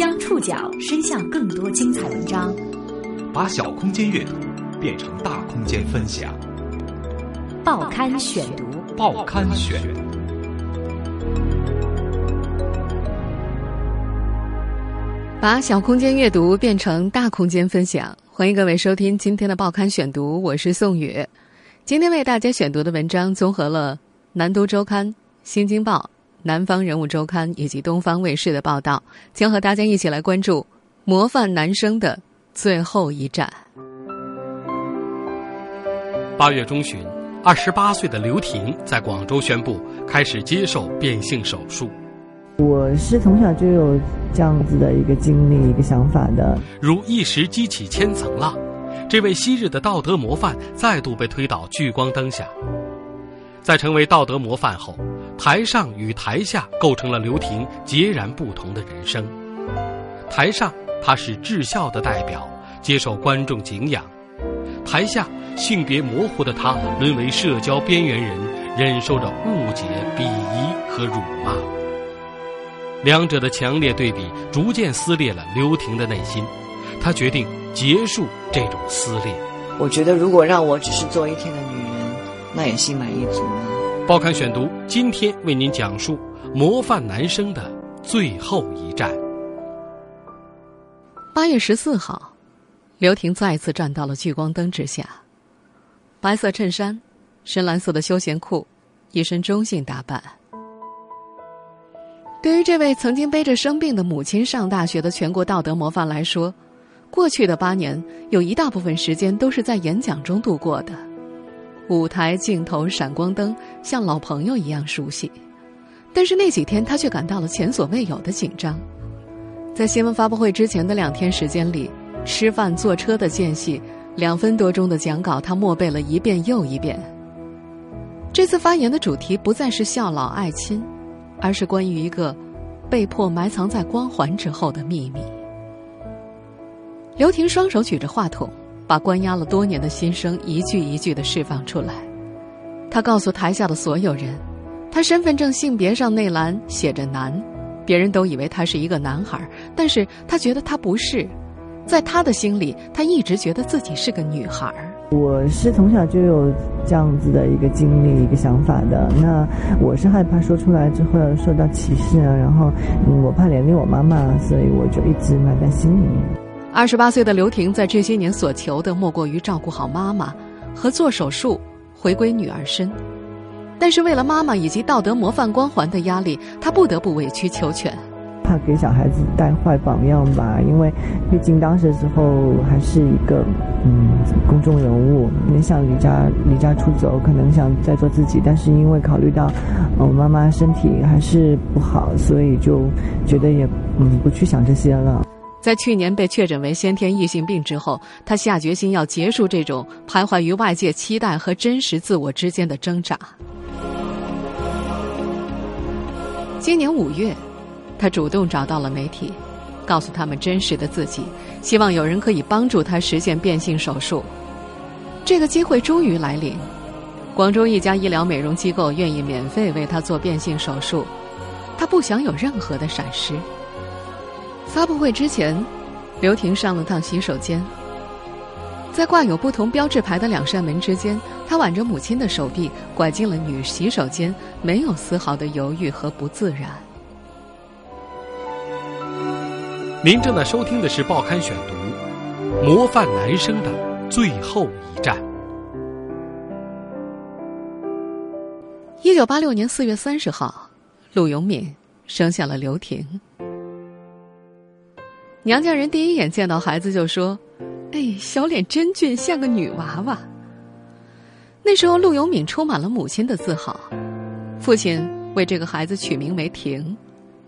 将触角伸向更多精彩文章，把小空间阅读变成大空间分享。报刊选读，报刊选。把小空间阅读变成大空间分享，欢迎各位收听今天的报刊选读，我是宋宇。今天为大家选读的文章综合了《南都周刊》《新京报》。南方人物周刊以及东方卫视的报道，将和大家一起来关注模范男生的最后一战。八月中旬，二十八岁的刘婷在广州宣布开始接受变性手术。我是从小就有这样子的一个经历、一个想法的。如一石激起千层浪，这位昔日的道德模范再度被推到聚光灯下。在成为道德模范后。台上与台下构成了刘婷截然不同的人生。台上，她是至孝的代表，接受观众敬仰；台下，性别模糊的她沦为社交边缘人，忍受着误解、鄙夷和辱骂。两者的强烈对比，逐渐撕裂了刘婷的内心。她决定结束这种撕裂。我觉得，如果让我只是做一天的女人，那也心满意足了。报刊选读，今天为您讲述模范男生的最后一战。八月十四号，刘婷再次站到了聚光灯之下，白色衬衫，深蓝色的休闲裤，一身中性打扮。对于这位曾经背着生病的母亲上大学的全国道德模范来说，过去的八年有一大部分时间都是在演讲中度过的。舞台镜头闪光灯像老朋友一样熟悉，但是那几天他却感到了前所未有的紧张。在新闻发布会之前的两天时间里，吃饭、坐车的间隙，两分多钟的讲稿他默背了一遍又一遍。这次发言的主题不再是孝老爱亲，而是关于一个被迫埋藏在光环之后的秘密。刘婷双手举着话筒。把关押了多年的心声一句一句的释放出来。他告诉台下的所有人，他身份证性别上那栏写着“男”，别人都以为他是一个男孩，但是他觉得他不是，在他的心里，他一直觉得自己是个女孩。我是从小就有这样子的一个经历、一个想法的。那我是害怕说出来之后受到歧视啊，然后我怕连累我妈妈，所以我就一直埋在心里面。二十八岁的刘婷在这些年所求的莫过于照顾好妈妈和做手术回归女儿身，但是为了妈妈以及道德模范光环的压力，她不得不委曲求全。怕给小孩子带坏榜样吧，因为毕竟当时的时候还是一个嗯公众人物，你想离家离家出走，可能想再做自己，但是因为考虑到我妈妈身体还是不好，所以就觉得也嗯不去想这些了。在去年被确诊为先天异性病之后，他下决心要结束这种徘徊于外界期待和真实自我之间的挣扎。今年五月，他主动找到了媒体，告诉他们真实的自己，希望有人可以帮助他实现变性手术。这个机会终于来临，广州一家医疗美容机构愿意免费为他做变性手术，他不想有任何的闪失。发布会之前，刘婷上了趟洗手间，在挂有不同标志牌的两扇门之间，她挽着母亲的手臂，拐进了女洗手间，没有丝毫的犹豫和不自然。您正在收听的是《报刊选读》，模范男生的最后一站。一九八六年四月三十号，陆永敏生下了刘婷。娘家人第一眼见到孩子就说：“哎，小脸真俊，像个女娃娃。”那时候，陆永敏充满了母亲的自豪。父亲为这个孩子取名为“婷”，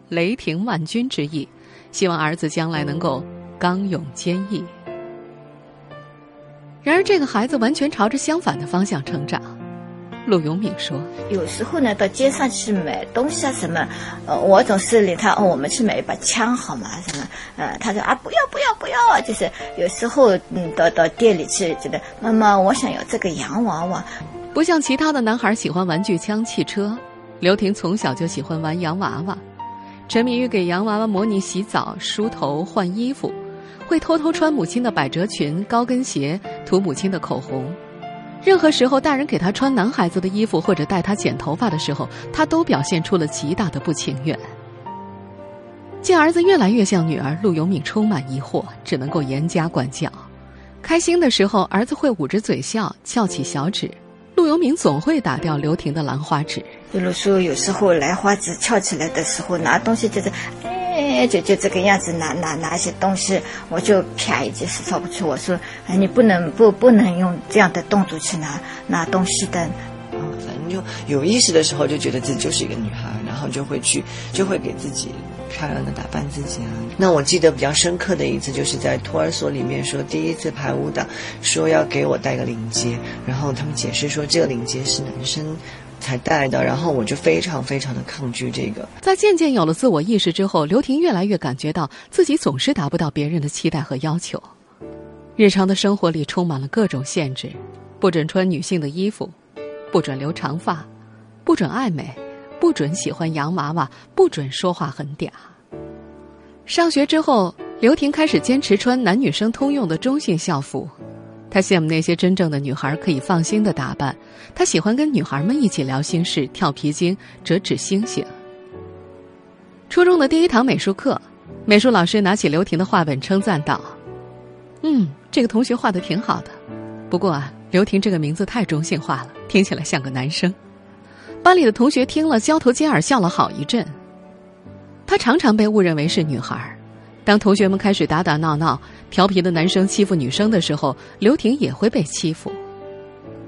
雷霆万钧之意，希望儿子将来能够刚勇坚毅。然而，这个孩子完全朝着相反的方向成长。陆永敏说：“有时候呢，到街上去买东西啊，什么，呃，我总是领他，我们去买一把枪好吗？什么，呃，他说啊，不要不要不要啊，就是有时候，嗯，到到店里去，觉得妈妈，我想要这个洋娃娃。不像其他的男孩喜欢玩具枪、汽车，刘婷从小就喜欢玩洋娃娃。沉迷于给洋娃娃模拟洗澡、梳头、换衣服，会偷偷穿母亲的百褶裙、高跟鞋，涂母亲的口红。任何时候，大人给他穿男孩子的衣服或者带他剪头发的时候，他都表现出了极大的不情愿。见儿子越来越像女儿，陆永敏充满疑惑，只能够严加管教。开心的时候，儿子会捂着嘴笑，翘起小指；陆永敏总会打掉刘婷的兰花指。比如说，有时候兰花指翘起来的时候，拿东西就是，哎，就就这个样子拿拿拿一些东西，我就啪一记是扫不出。我说，哎，你不能不不能用这样的动作去拿拿东西的。嗯，反正就有意识的时候，就觉得自己就是一个女孩，然后就会去，就会给自己。漂亮的打扮自己啊！那我记得比较深刻的一次，就是在托儿所里面说第一次排舞蹈，说要给我戴个领结，然后他们解释说这个领结是男生才戴的，然后我就非常非常的抗拒这个。在渐渐有了自我意识之后，刘婷越来越感觉到自己总是达不到别人的期待和要求，日常的生活里充满了各种限制：不准穿女性的衣服，不准留长发，不准爱美。不准喜欢洋娃娃，不准说话很嗲。上学之后，刘婷开始坚持穿男女生通用的中性校服。他羡慕那些真正的女孩可以放心的打扮。他喜欢跟女孩们一起聊心事、跳皮筋、折纸星星。初中的第一堂美术课，美术老师拿起刘婷的画本称赞道：“嗯，这个同学画的挺好的。不过啊，刘婷这个名字太中性化了，听起来像个男生。”班里的同学听了，交头接耳笑了好一阵。她常常被误认为是女孩。当同学们开始打打闹闹、调皮的男生欺负女生的时候，刘婷也会被欺负。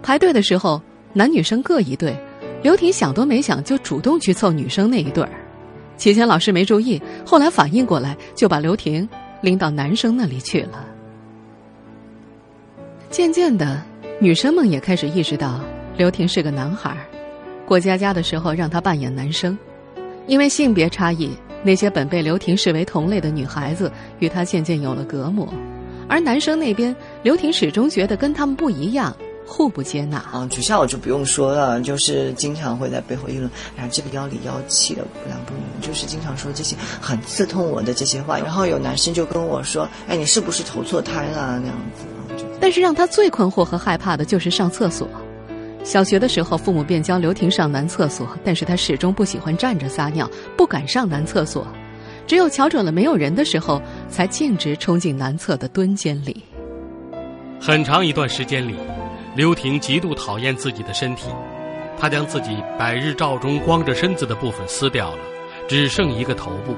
排队的时候，男女生各一队，刘婷想都没想就主动去凑女生那一对儿。起先老师没注意，后来反应过来，就把刘婷拎到男生那里去了。渐渐的，女生们也开始意识到刘婷是个男孩。过家家的时候，让他扮演男生，因为性别差异，那些本被刘婷视为同类的女孩子与他渐渐有了隔膜，而男生那边，刘婷始终觉得跟他们不一样，互不接纳。啊，学校我就不用说了，就是经常会在背后议论，然后这个妖里妖气的不男不女，就是经常说这些很刺痛我的这些话。然后有男生就跟我说：“哎，你是不是投错胎了？”那样子。但是让他最困惑和害怕的就是上厕所。小学的时候，父母便教刘婷上男厕所，但是她始终不喜欢站着撒尿，不敢上男厕所。只有瞧准了没有人的时候，才径直冲进男厕的蹲间里。很长一段时间里，刘婷极度讨厌自己的身体，她将自己百日照中光着身子的部分撕掉了，只剩一个头部。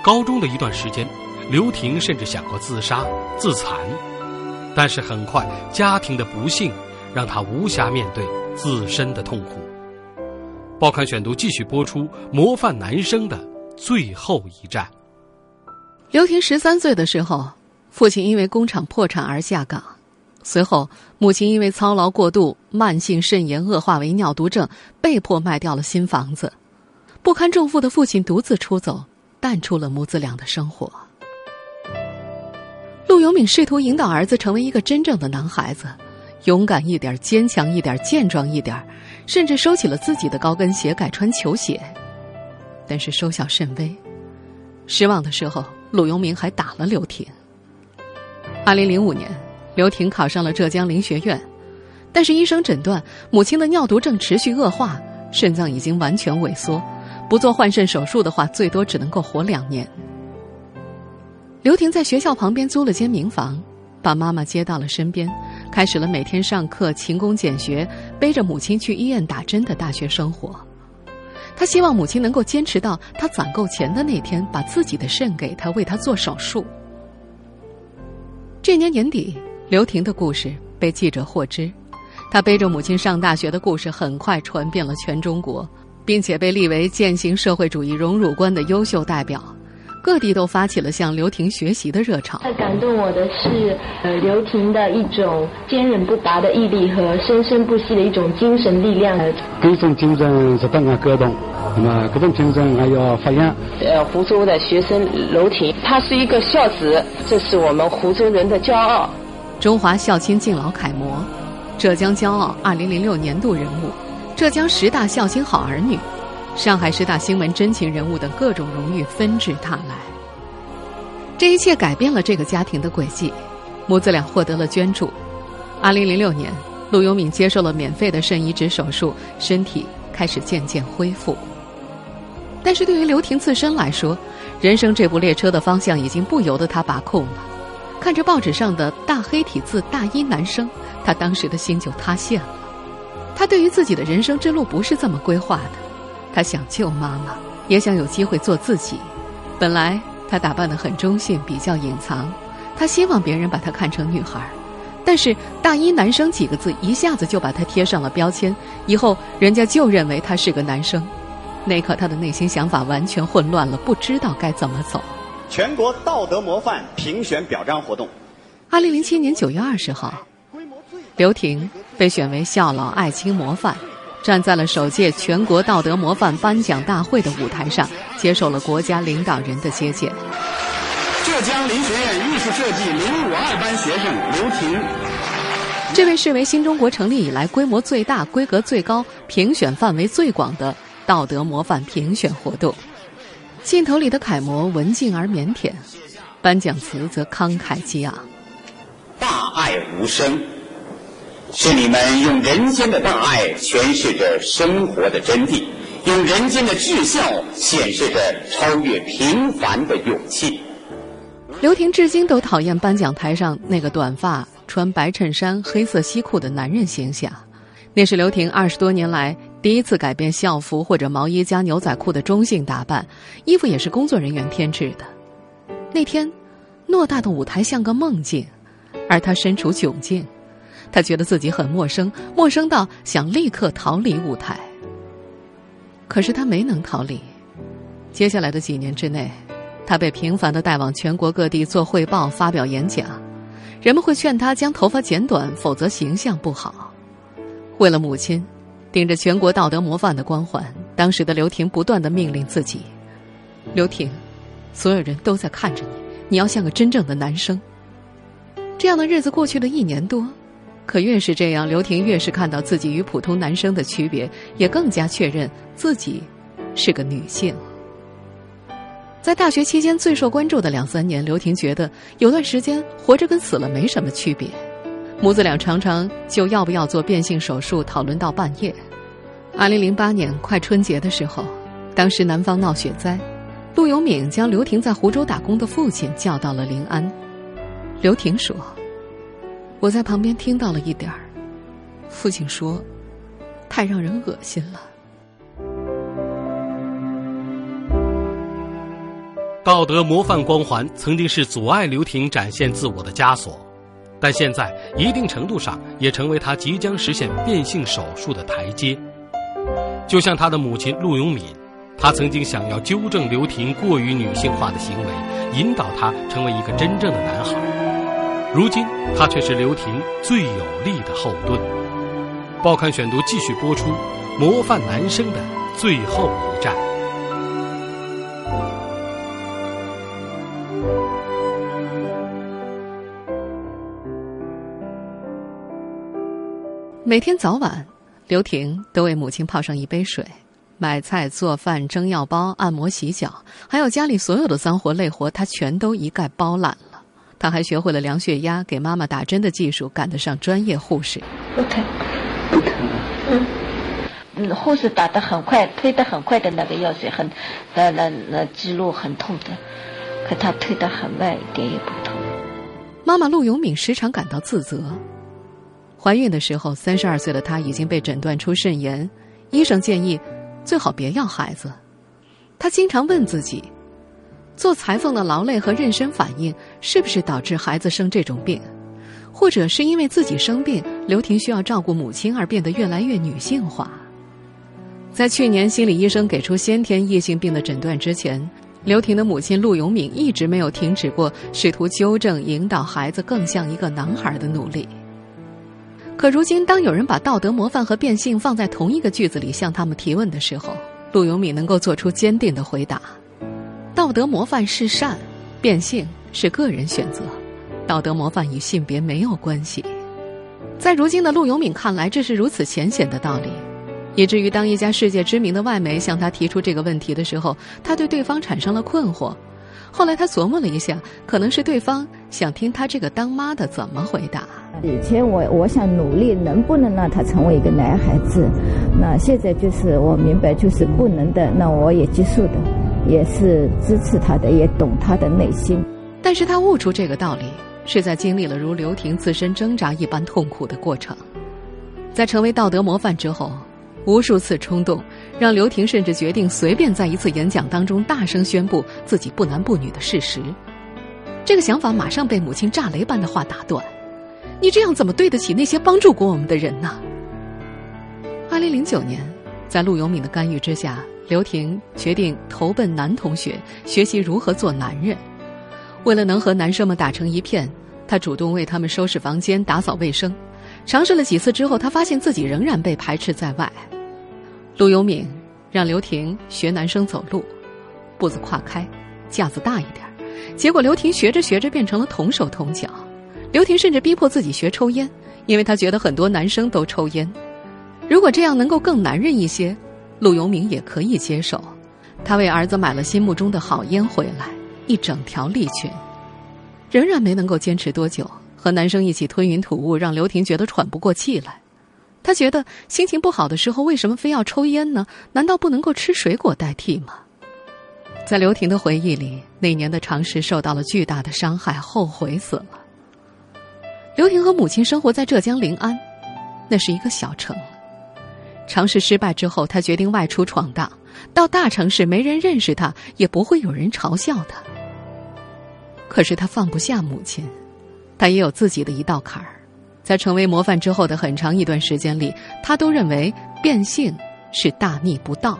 高中的一段时间，刘婷甚至想过自杀、自残，但是很快家庭的不幸。让他无暇面对自身的痛苦。报刊选读继续播出模范男生的最后一战。刘婷十三岁的时候，父亲因为工厂破产而下岗，随后母亲因为操劳过度、慢性肾炎恶化为尿毒症，被迫卖掉了新房子。不堪重负的父亲独自出走，淡出了母子俩的生活。陆永敏试图引导儿子成为一个真正的男孩子。勇敢一点，坚强一点，健壮一点，甚至收起了自己的高跟鞋，改穿球鞋。但是收效甚微。失望的时候，陆永明还打了刘婷。二零零五年，刘婷考上了浙江林学院，但是医生诊断母亲的尿毒症持续恶化，肾脏已经完全萎缩，不做换肾手术的话，最多只能够活两年。刘婷在学校旁边租了间民房，把妈妈接到了身边。开始了每天上课、勤工俭学、背着母亲去医院打针的大学生活。他希望母亲能够坚持到他攒够钱的那天，把自己的肾给他，为他做手术。这年年底，刘婷的故事被记者获知，他背着母亲上大学的故事很快传遍了全中国，并且被立为践行社会主义荣辱观的优秀代表。各地都发起了向刘婷学习的热潮。最感动我的是，呃，刘婷的一种坚韧不拔的毅力和生生不息的一种精神力量。这种精神值得我感动，那么这种精神还要发扬。呃，湖州的学生刘婷，她是一个孝子，这是我们湖州人的骄傲。中华孝亲敬老楷模，浙江骄傲二零零六年度人物，浙江十大孝亲好儿女。上海师大新闻真情人物等各种荣誉纷至沓来。这一切改变了这个家庭的轨迹，母子俩获得了捐助。二零零六年，陆永敏接受了免费的肾移植手术，身体开始渐渐恢复。但是对于刘婷自身来说，人生这部列车的方向已经不由得她把控了。看着报纸上的大黑体字“大一男生”，她当时的心就塌陷了。她对于自己的人生之路不是这么规划的，她想救妈妈，也想有机会做自己。本来他打扮得很中性，比较隐藏，他希望别人把他看成女孩。但是“大一男生”几个字一下子就把他贴上了标签，以后人家就认为他是个男生。那刻，他的内心想法完全混乱了，不知道该怎么走。全国道德模范评选表彰活动。二零零七年九月二十号，刘婷被选为孝老爱亲模范，站在了首届全国道德模范颁奖大会的舞台上，接受了国家领导人的接见。浙江林学院艺术设计零五二班学生刘婷，这位视为新中国成立以来规模最大、规格最高、评选范围最广的。道德模范评选活动，镜头里的楷模文静而腼腆，颁奖词则慷慨激昂。大爱无声，是你们用人间的大爱诠释着生活的真谛，用人间的至孝显示着超越平凡的勇气。刘婷至今都讨厌颁奖台上那个短发、穿白衬衫、黑色西裤的男人形象，那是刘婷二十多年来。第一次改变校服或者毛衣加牛仔裤的中性打扮，衣服也是工作人员添置的。那天，偌大的舞台像个梦境，而他身处窘境，他觉得自己很陌生，陌生到想立刻逃离舞台。可是他没能逃离。接下来的几年之内，他被频繁的带往全国各地做汇报、发表演讲，人们会劝他将头发剪短，否则形象不好。为了母亲。顶着全国道德模范的光环，当时的刘婷不断的命令自己：“刘婷，所有人都在看着你，你要像个真正的男生。”这样的日子过去了一年多，可越是这样，刘婷越是看到自己与普通男生的区别，也更加确认自己是个女性。在大学期间最受关注的两三年，刘婷觉得有段时间活着跟死了没什么区别。母子俩常常就要不要做变性手术讨论到半夜。二零零八年快春节的时候，当时南方闹雪灾，陆永敏将刘婷在湖州打工的父亲叫到了临安。刘婷说：“我在旁边听到了一点儿，父亲说，太让人恶心了。”道德模范光环曾经是阻碍刘婷展现自我的枷锁。但现在，一定程度上也成为他即将实现变性手术的台阶。就像他的母亲陆永敏，他曾经想要纠正刘婷过于女性化的行为，引导她成为一个真正的男孩。如今，他却是刘婷最有力的后盾。报刊选读继续播出：模范男生的最后一战。每天早晚，刘婷都为母亲泡上一杯水，买菜、做饭、蒸药包、按摩、洗脚，还有家里所有的脏活累活，她全都一概包揽了。她还学会了量血压、给妈妈打针的技术，赶得上专业护士。不疼，不疼。嗯，嗯，护士打得很快，推得很快的那个药水很，那那那肌肉很痛的，可他推得很慢，一点也不痛。妈妈陆永敏时常感到自责。怀孕的时候，三十二岁的她已经被诊断出肾炎，医生建议最好别要孩子。她经常问自己：做裁缝的劳累和妊娠反应是不是导致孩子生这种病？或者是因为自己生病，刘婷需要照顾母亲而变得越来越女性化？在去年心理医生给出先天异性病的诊断之前，刘婷的母亲陆永敏一直没有停止过试图纠正、引导孩子更像一个男孩的努力。可如今，当有人把道德模范和变性放在同一个句子里向他们提问的时候，陆永敏能够做出坚定的回答：道德模范是善，变性是个人选择，道德模范与性别没有关系。在如今的陆永敏看来，这是如此浅显的道理，以至于当一家世界知名的外媒向他提出这个问题的时候，他对对方产生了困惑。后来他琢磨了一下，可能是对方想听他这个当妈的怎么回答。以前我我想努力，能不能让他成为一个男孩子？那现在就是我明白，就是不能的。那我也接受的，也是支持他的，也懂他的内心。但是他悟出这个道理，是在经历了如刘婷自身挣扎一般痛苦的过程。在成为道德模范之后。无数次冲动，让刘婷甚至决定随便在一次演讲当中大声宣布自己不男不女的事实。这个想法马上被母亲炸雷般的话打断：“你这样怎么对得起那些帮助过我们的人呢？”二零零九年，在陆永敏的干预之下，刘婷决定投奔男同学，学习如何做男人。为了能和男生们打成一片，她主动为他们收拾房间、打扫卫生。尝试了几次之后，她发现自己仍然被排斥在外。陆永敏让刘婷学男生走路，步子跨开，架子大一点。结果刘婷学着学着变成了同手同脚。刘婷甚至逼迫自己学抽烟，因为她觉得很多男生都抽烟。如果这样能够更男人一些，陆永明也可以接受。他为儿子买了心目中的好烟回来，一整条利群，仍然没能够坚持多久。和男生一起吞云吐雾，让刘婷觉得喘不过气来。她觉得心情不好的时候，为什么非要抽烟呢？难道不能够吃水果代替吗？在刘婷的回忆里，那年的尝试受到了巨大的伤害，后悔死了。刘婷和母亲生活在浙江临安，那是一个小城。尝试失败之后，他决定外出闯荡。到大城市，没人认识他，也不会有人嘲笑他。可是他放不下母亲。他也有自己的一道坎儿，在成为模范之后的很长一段时间里，他都认为变性是大逆不道。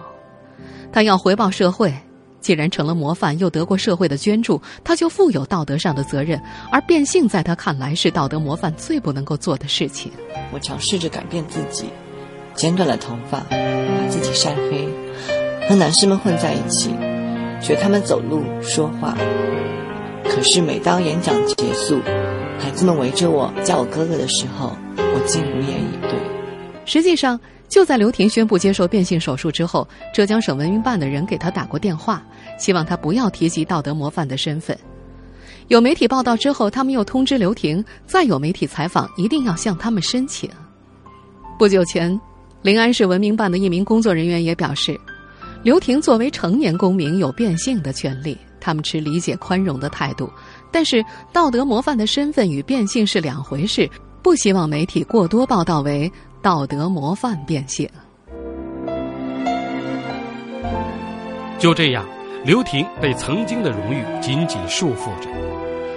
他要回报社会，既然成了模范，又得过社会的捐助，他就负有道德上的责任。而变性在他看来是道德模范最不能够做的事情。我尝试着改变自己，剪短了头发，把自己晒黑，和男士们混在一起，学他们走路说话。可是每当演讲结束，孩子们围着我叫我哥哥的时候，我竟无言以对。实际上，就在刘婷宣布接受变性手术之后，浙江省文明办的人给他打过电话，希望他不要提及道德模范的身份。有媒体报道之后，他们又通知刘婷，再有媒体采访一定要向他们申请。不久前，临安市文明办的一名工作人员也表示，刘婷作为成年公民有变性的权利，他们持理解宽容的态度。但是，道德模范的身份与变性是两回事，不希望媒体过多报道为道德模范变性。就这样，刘婷被曾经的荣誉紧紧束缚着，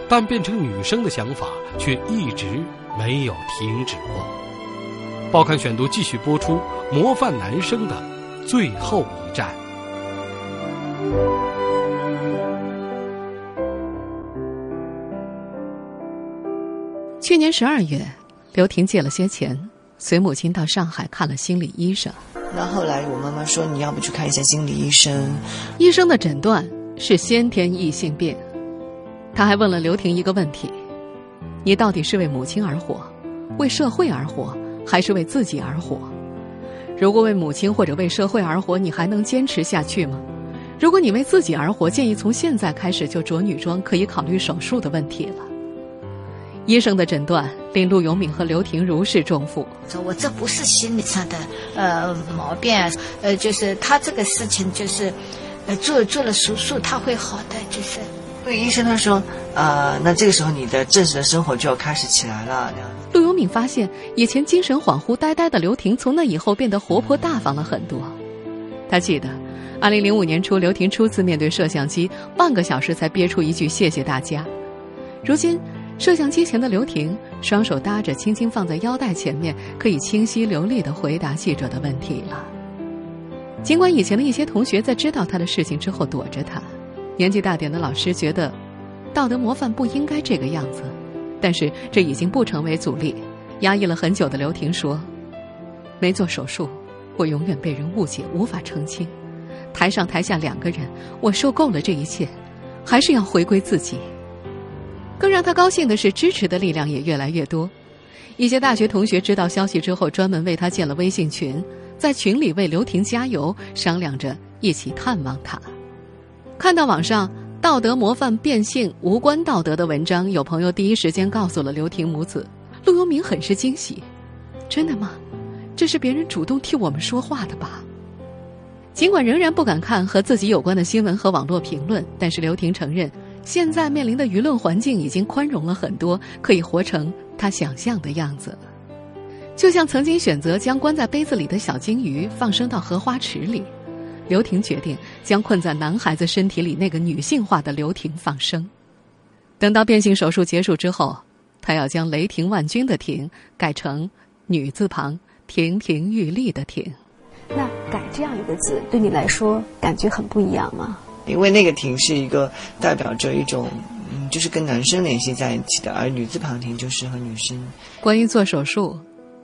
但变成女生的想法却一直没有停止过。报刊选读继续播出模范男生的最后一站。去年十二月，刘婷借了些钱，随母亲到上海看了心理医生。那后来我妈妈说：“你要不去看一下心理医生？”医生的诊断是先天异性病。他还问了刘婷一个问题：“你到底是为母亲而活，为社会而活，还是为自己而活？如果为母亲或者为社会而活，你还能坚持下去吗？如果你为自己而活，建议从现在开始就着女装，可以考虑手术的问题了。”医生的诊断令陆永敏和刘婷如释重负。说我这不是心理上的呃毛病，呃，就是他这个事情就是，呃，做做了手术他会好的，就是。对医生他说，呃，那这个时候你的正式的生活就要开始起来了。陆敏发现，以前精神恍惚、呆呆的刘婷，从那以后变得活泼大方了很多。他记得，二零零五年初，刘婷初次面对摄像机，半个小时才憋出一句“谢谢大家”。如今。摄像机前的刘婷，双手搭着，轻轻放在腰带前面，可以清晰流利的回答记者的问题了。尽管以前的一些同学在知道他的事情之后躲着他，年纪大点的老师觉得，道德模范不应该这个样子，但是这已经不成为阻力。压抑了很久的刘婷说：“没做手术，我永远被人误解，无法澄清。台上台下两个人，我受够了这一切，还是要回归自己。”更让他高兴的是，支持的力量也越来越多。一些大学同学知道消息之后，专门为他建了微信群，在群里为刘婷加油，商量着一起探望她。看到网上道德模范变性无关道德的文章，有朋友第一时间告诉了刘婷母子，陆游明很是惊喜：“真的吗？这是别人主动替我们说话的吧？”尽管仍然不敢看和自己有关的新闻和网络评论，但是刘婷承认，现在面临的舆论环境已经宽容了很多，可以活成她想象的样子了。就像曾经选择将关在杯子里的小金鱼放生到荷花池里，刘婷决定将困在男孩子身体里那个女性化的刘婷放生。等到变性手术结束之后，她要将“雷霆万钧”的“霆”改成女字旁“亭亭玉立”的“亭”。那改这样一个字，对你来说感觉很不一样吗？因为那个“亭”是一个代表着一种，嗯，就是跟男生联系在一起的，而女字旁“亭”就适合女生。关于做手术，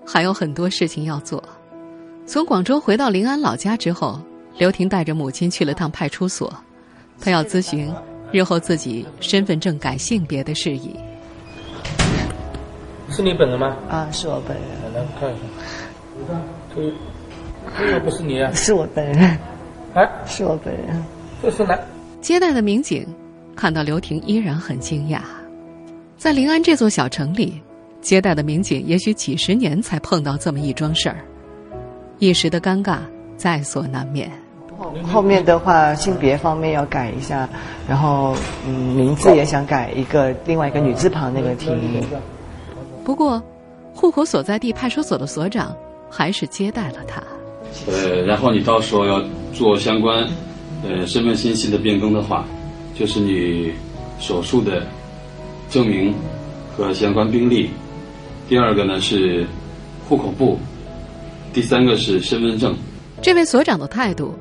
还有很多事情要做。从广州回到临安老家之后，刘婷带着母亲去了趟派出所，她要咨询日后自己身份证改性别的事宜。是你本人吗？啊，是我本人。来看一下。这。这个不是你啊？是我本人。哎，是我本人。这是来接待的民警看到刘婷依然很惊讶，在临安这座小城里，接待的民警也许几十年才碰到这么一桩事儿，一时的尴尬在所难免。后后面的话，性别方面要改一下，然后嗯，名字也想改一个，另外一个女字旁那个婷。不过，户口所在地派出所的所长还是接待了他。呃，然后你到时候要做相关，呃，身份信息的变更的话，就是你手术的证明和相关病历。第二个呢是户口簿，第三个是身份证。这位所长的态度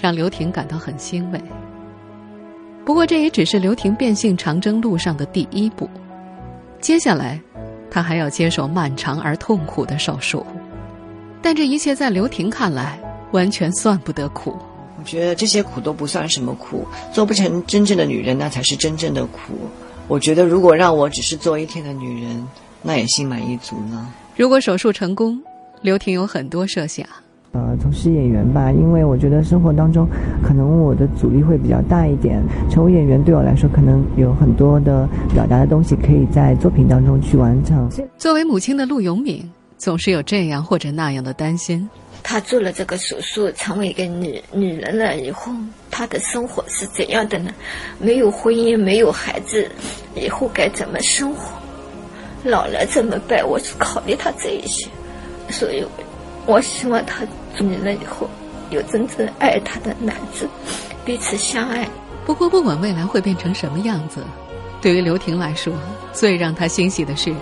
让刘婷感到很欣慰。不过这也只是刘婷变性长征路上的第一步，接下来，她还要接受漫长而痛苦的手术。但这一切在刘婷看来，完全算不得苦。我觉得这些苦都不算什么苦，做不成真正的女人，那才是真正的苦。我觉得如果让我只是做一天的女人，那也心满意足了。如果手术成功，刘婷有很多设想。呃，从事演员吧，因为我觉得生活当中，可能我的阻力会比较大一点。成为演员对我来说，可能有很多的表达的东西，可以在作品当中去完成。作为母亲的陆永敏。总是有这样或者那样的担心。她做了这个手术，成为一个女女人了以后，她的生活是怎样的呢？没有婚姻，没有孩子，以后该怎么生活？老了怎么办？我是考虑她这一些，所以，我希望她女人以后有真正爱她的男子，彼此相爱。不过，不管未来会变成什么样子，对于刘婷来说，最让她欣喜的是，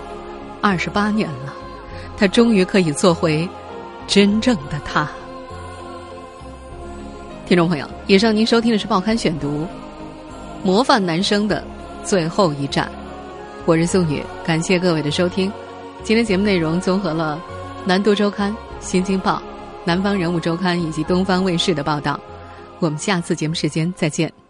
二十八年了。她终于可以做回真正的他。听众朋友，以上您收听的是《报刊选读》，模范男生的最后一站。我是宋宇，感谢各位的收听。今天节目内容综合了《南都周刊》《新京报》《南方人物周刊》以及东方卫视的报道。我们下次节目时间再见。